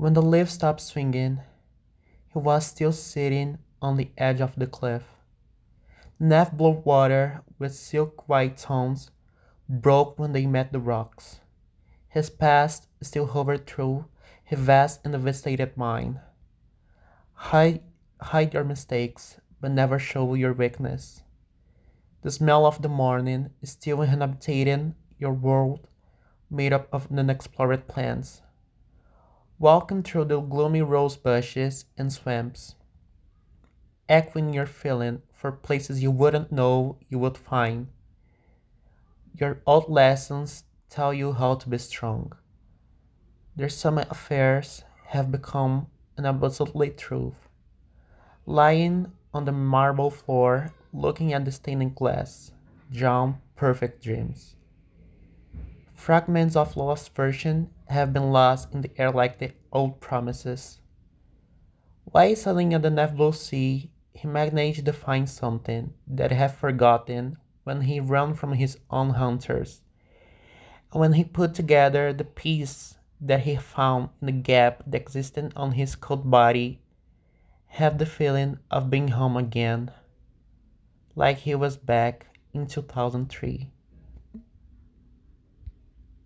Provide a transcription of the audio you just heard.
When the leaf stopped swinging, he was still sitting on the edge of the cliff. Net blue water, with silk white tones, broke when they met the rocks. His past still hovered through his vast and devastated mind. Hide, hide your mistakes, but never show your weakness. The smell of the morning is still inhabiting your world made up of unexplored plants. Walking through the gloomy rose bushes and swamps, echoing your feeling for places you wouldn't know you would find. Your old lessons tell you how to be strong. Their summer affairs have become an absolute truth. Lying on the marble floor, looking at the stained glass, drawn perfect dreams. Fragments of lost version have been lost in the air like the old promises. While sailing on the nebulous sea, he managed to find something that he had forgotten when he ran from his own hunters. And when he put together the piece that he found in the gap that existed on his cold body, had the feeling of being home again, like he was back in 2003.